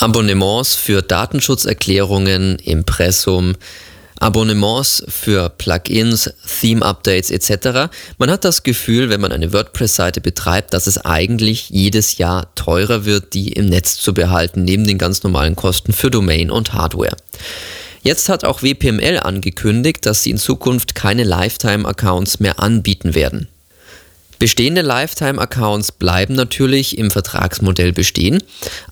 Abonnements für Datenschutzerklärungen, Impressum, Abonnements für Plugins, Theme-Updates etc. Man hat das Gefühl, wenn man eine WordPress-Seite betreibt, dass es eigentlich jedes Jahr teurer wird, die im Netz zu behalten, neben den ganz normalen Kosten für Domain und Hardware. Jetzt hat auch WPML angekündigt, dass sie in Zukunft keine Lifetime-Accounts mehr anbieten werden. Bestehende Lifetime-Accounts bleiben natürlich im Vertragsmodell bestehen,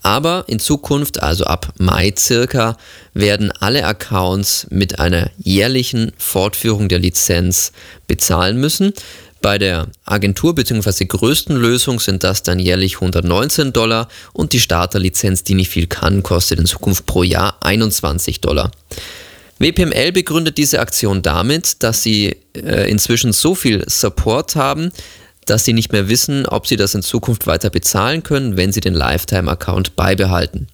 aber in Zukunft, also ab Mai circa, werden alle Accounts mit einer jährlichen Fortführung der Lizenz bezahlen müssen. Bei der Agentur bzw. größten Lösung sind das dann jährlich 119 Dollar und die Starterlizenz, die nicht viel kann, kostet in Zukunft pro Jahr 21 Dollar. WPML begründet diese Aktion damit, dass sie äh, inzwischen so viel Support haben, dass sie nicht mehr wissen, ob sie das in Zukunft weiter bezahlen können, wenn sie den Lifetime-Account beibehalten.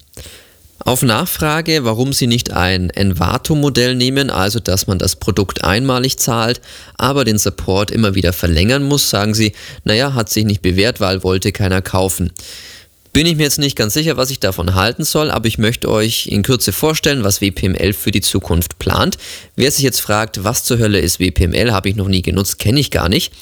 Auf Nachfrage, warum sie nicht ein Envato-Modell nehmen, also dass man das Produkt einmalig zahlt, aber den Support immer wieder verlängern muss, sagen sie, naja, hat sich nicht bewährt, weil wollte keiner kaufen. Bin ich mir jetzt nicht ganz sicher, was ich davon halten soll, aber ich möchte euch in Kürze vorstellen, was WPML für die Zukunft plant. Wer sich jetzt fragt, was zur Hölle ist WPML, habe ich noch nie genutzt, kenne ich gar nicht.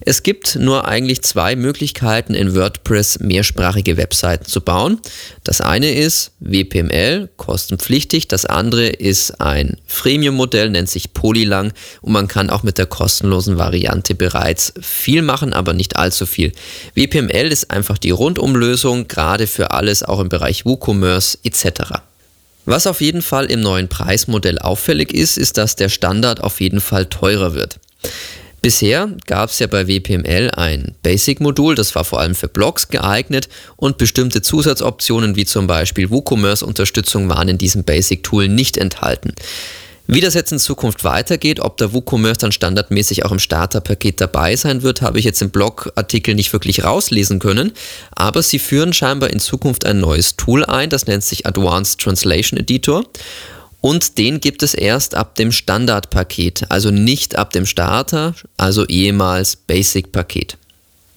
Es gibt nur eigentlich zwei Möglichkeiten, in WordPress mehrsprachige Webseiten zu bauen. Das eine ist WPML, kostenpflichtig. Das andere ist ein Freemium-Modell, nennt sich Polylang und man kann auch mit der kostenlosen Variante bereits viel machen, aber nicht allzu viel. WPML ist einfach die Rundumlösung, gerade für alles, auch im Bereich WooCommerce etc. Was auf jeden Fall im neuen Preismodell auffällig ist, ist, dass der Standard auf jeden Fall teurer wird. Bisher gab es ja bei WPML ein Basic-Modul, das war vor allem für Blogs geeignet und bestimmte Zusatzoptionen wie zum Beispiel WooCommerce-Unterstützung waren in diesem Basic-Tool nicht enthalten. Wie das jetzt in Zukunft weitergeht, ob der WooCommerce dann standardmäßig auch im Starterpaket dabei sein wird, habe ich jetzt im Blogartikel nicht wirklich rauslesen können, aber sie führen scheinbar in Zukunft ein neues Tool ein, das nennt sich Advanced Translation Editor und den gibt es erst ab dem Standardpaket, also nicht ab dem Starter, also ehemals Basic-Paket.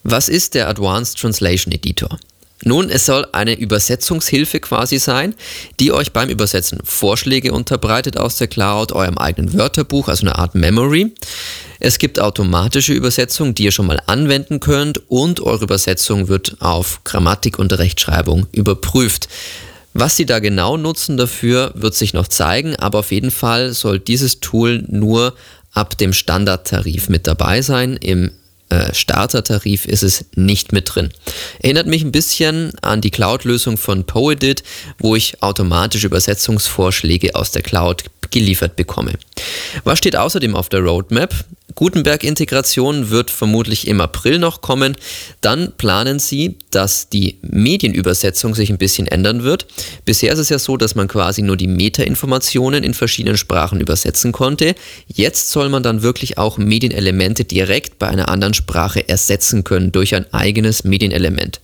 Was ist der Advanced Translation Editor? Nun, es soll eine Übersetzungshilfe quasi sein, die euch beim Übersetzen Vorschläge unterbreitet aus der Cloud, eurem eigenen Wörterbuch, also eine Art Memory. Es gibt automatische Übersetzungen, die ihr schon mal anwenden könnt und eure Übersetzung wird auf Grammatik und Rechtschreibung überprüft. Was Sie da genau nutzen dafür, wird sich noch zeigen, aber auf jeden Fall soll dieses Tool nur ab dem Standardtarif mit dabei sein. Im äh, Startertarif ist es nicht mit drin. Erinnert mich ein bisschen an die Cloud-Lösung von Poedit, wo ich automatische Übersetzungsvorschläge aus der Cloud geliefert bekomme. Was steht außerdem auf der Roadmap? Gutenberg-Integration wird vermutlich im April noch kommen. Dann planen sie, dass die Medienübersetzung sich ein bisschen ändern wird. Bisher ist es ja so, dass man quasi nur die Metainformationen in verschiedenen Sprachen übersetzen konnte. Jetzt soll man dann wirklich auch Medienelemente direkt bei einer anderen Sprache ersetzen können durch ein eigenes Medienelement.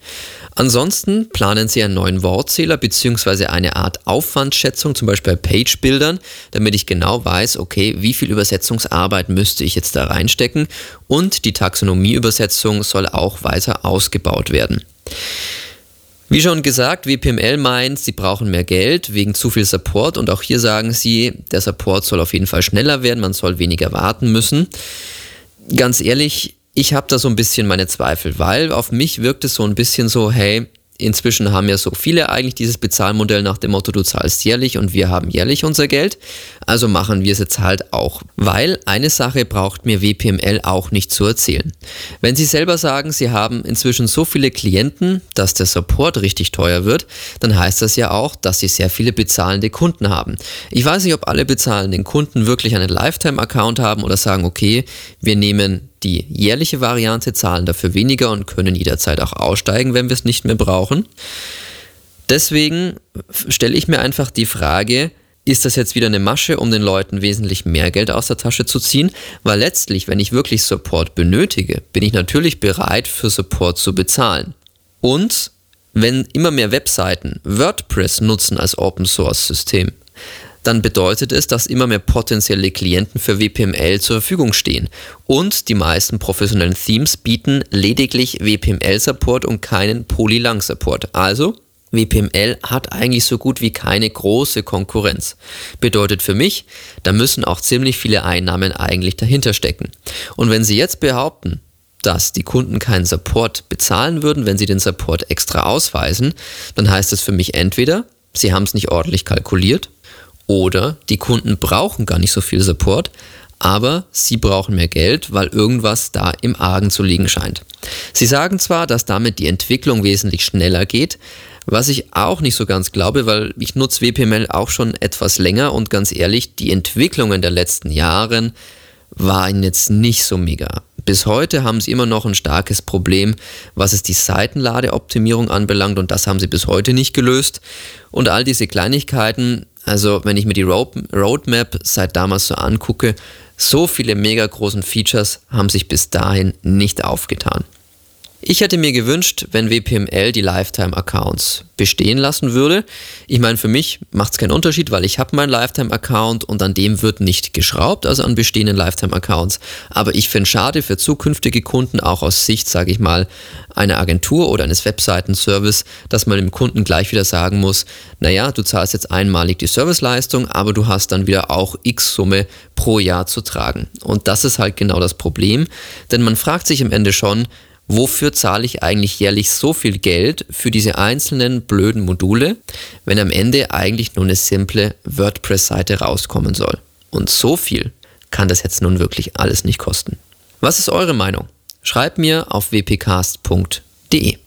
Ansonsten planen Sie einen neuen Wortzähler bzw. eine Art Aufwandschätzung, zum Beispiel bei Page-Bildern, damit ich genau weiß, okay, wie viel Übersetzungsarbeit müsste ich jetzt da reinstecken und die Taxonomieübersetzung soll auch weiter ausgebaut werden. Wie schon gesagt, WPML meint, sie brauchen mehr Geld wegen zu viel Support und auch hier sagen sie, der Support soll auf jeden Fall schneller werden, man soll weniger warten müssen. Ganz ehrlich, ich habe da so ein bisschen meine Zweifel, weil auf mich wirkt es so ein bisschen so, hey, inzwischen haben ja so viele eigentlich dieses Bezahlmodell nach dem Motto, du zahlst jährlich und wir haben jährlich unser Geld. Also machen wir es jetzt halt auch. Weil eine Sache braucht mir WPML auch nicht zu erzählen. Wenn Sie selber sagen, Sie haben inzwischen so viele Klienten, dass der Support richtig teuer wird, dann heißt das ja auch, dass Sie sehr viele bezahlende Kunden haben. Ich weiß nicht, ob alle bezahlenden Kunden wirklich einen Lifetime-Account haben oder sagen, okay, wir nehmen die jährliche Variante, zahlen dafür weniger und können jederzeit auch aussteigen, wenn wir es nicht mehr brauchen. Deswegen stelle ich mir einfach die Frage, ist das jetzt wieder eine Masche, um den Leuten wesentlich mehr Geld aus der Tasche zu ziehen? Weil letztlich, wenn ich wirklich Support benötige, bin ich natürlich bereit, für Support zu bezahlen. Und wenn immer mehr Webseiten WordPress nutzen als Open Source System, dann bedeutet es, dass immer mehr potenzielle Klienten für WPML zur Verfügung stehen. Und die meisten professionellen Themes bieten lediglich WPML-Support und keinen Polylang-Support. Also WPML hat eigentlich so gut wie keine große Konkurrenz. Bedeutet für mich, da müssen auch ziemlich viele Einnahmen eigentlich dahinter stecken. Und wenn Sie jetzt behaupten, dass die Kunden keinen Support bezahlen würden, wenn sie den Support extra ausweisen, dann heißt es für mich entweder, sie haben es nicht ordentlich kalkuliert oder die Kunden brauchen gar nicht so viel Support, aber sie brauchen mehr Geld, weil irgendwas da im Argen zu liegen scheint. Sie sagen zwar, dass damit die Entwicklung wesentlich schneller geht, was ich auch nicht so ganz glaube, weil ich nutze WPML auch schon etwas länger und ganz ehrlich, die Entwicklungen der letzten Jahre waren jetzt nicht so mega. Bis heute haben sie immer noch ein starkes Problem, was es die Seitenladeoptimierung anbelangt und das haben sie bis heute nicht gelöst. Und all diese Kleinigkeiten, also wenn ich mir die Roadmap seit damals so angucke, so viele mega großen Features haben sich bis dahin nicht aufgetan. Ich hätte mir gewünscht, wenn WPML die Lifetime-Accounts bestehen lassen würde. Ich meine, für mich macht es keinen Unterschied, weil ich habe meinen Lifetime-Account und an dem wird nicht geschraubt, also an bestehenden Lifetime-Accounts. Aber ich finde schade für zukünftige Kunden, auch aus Sicht, sage ich mal, einer Agentur oder eines Webseitenservice, dass man dem Kunden gleich wieder sagen muss, naja, du zahlst jetzt einmalig die Serviceleistung, aber du hast dann wieder auch X Summe pro Jahr zu tragen. Und das ist halt genau das Problem, denn man fragt sich am Ende schon, wofür zahle ich eigentlich jährlich so viel Geld für diese einzelnen blöden Module, wenn am Ende eigentlich nur eine simple WordPress-Seite rauskommen soll. Und so viel kann das jetzt nun wirklich alles nicht kosten. Was ist eure Meinung? Schreibt mir auf wpcast.de.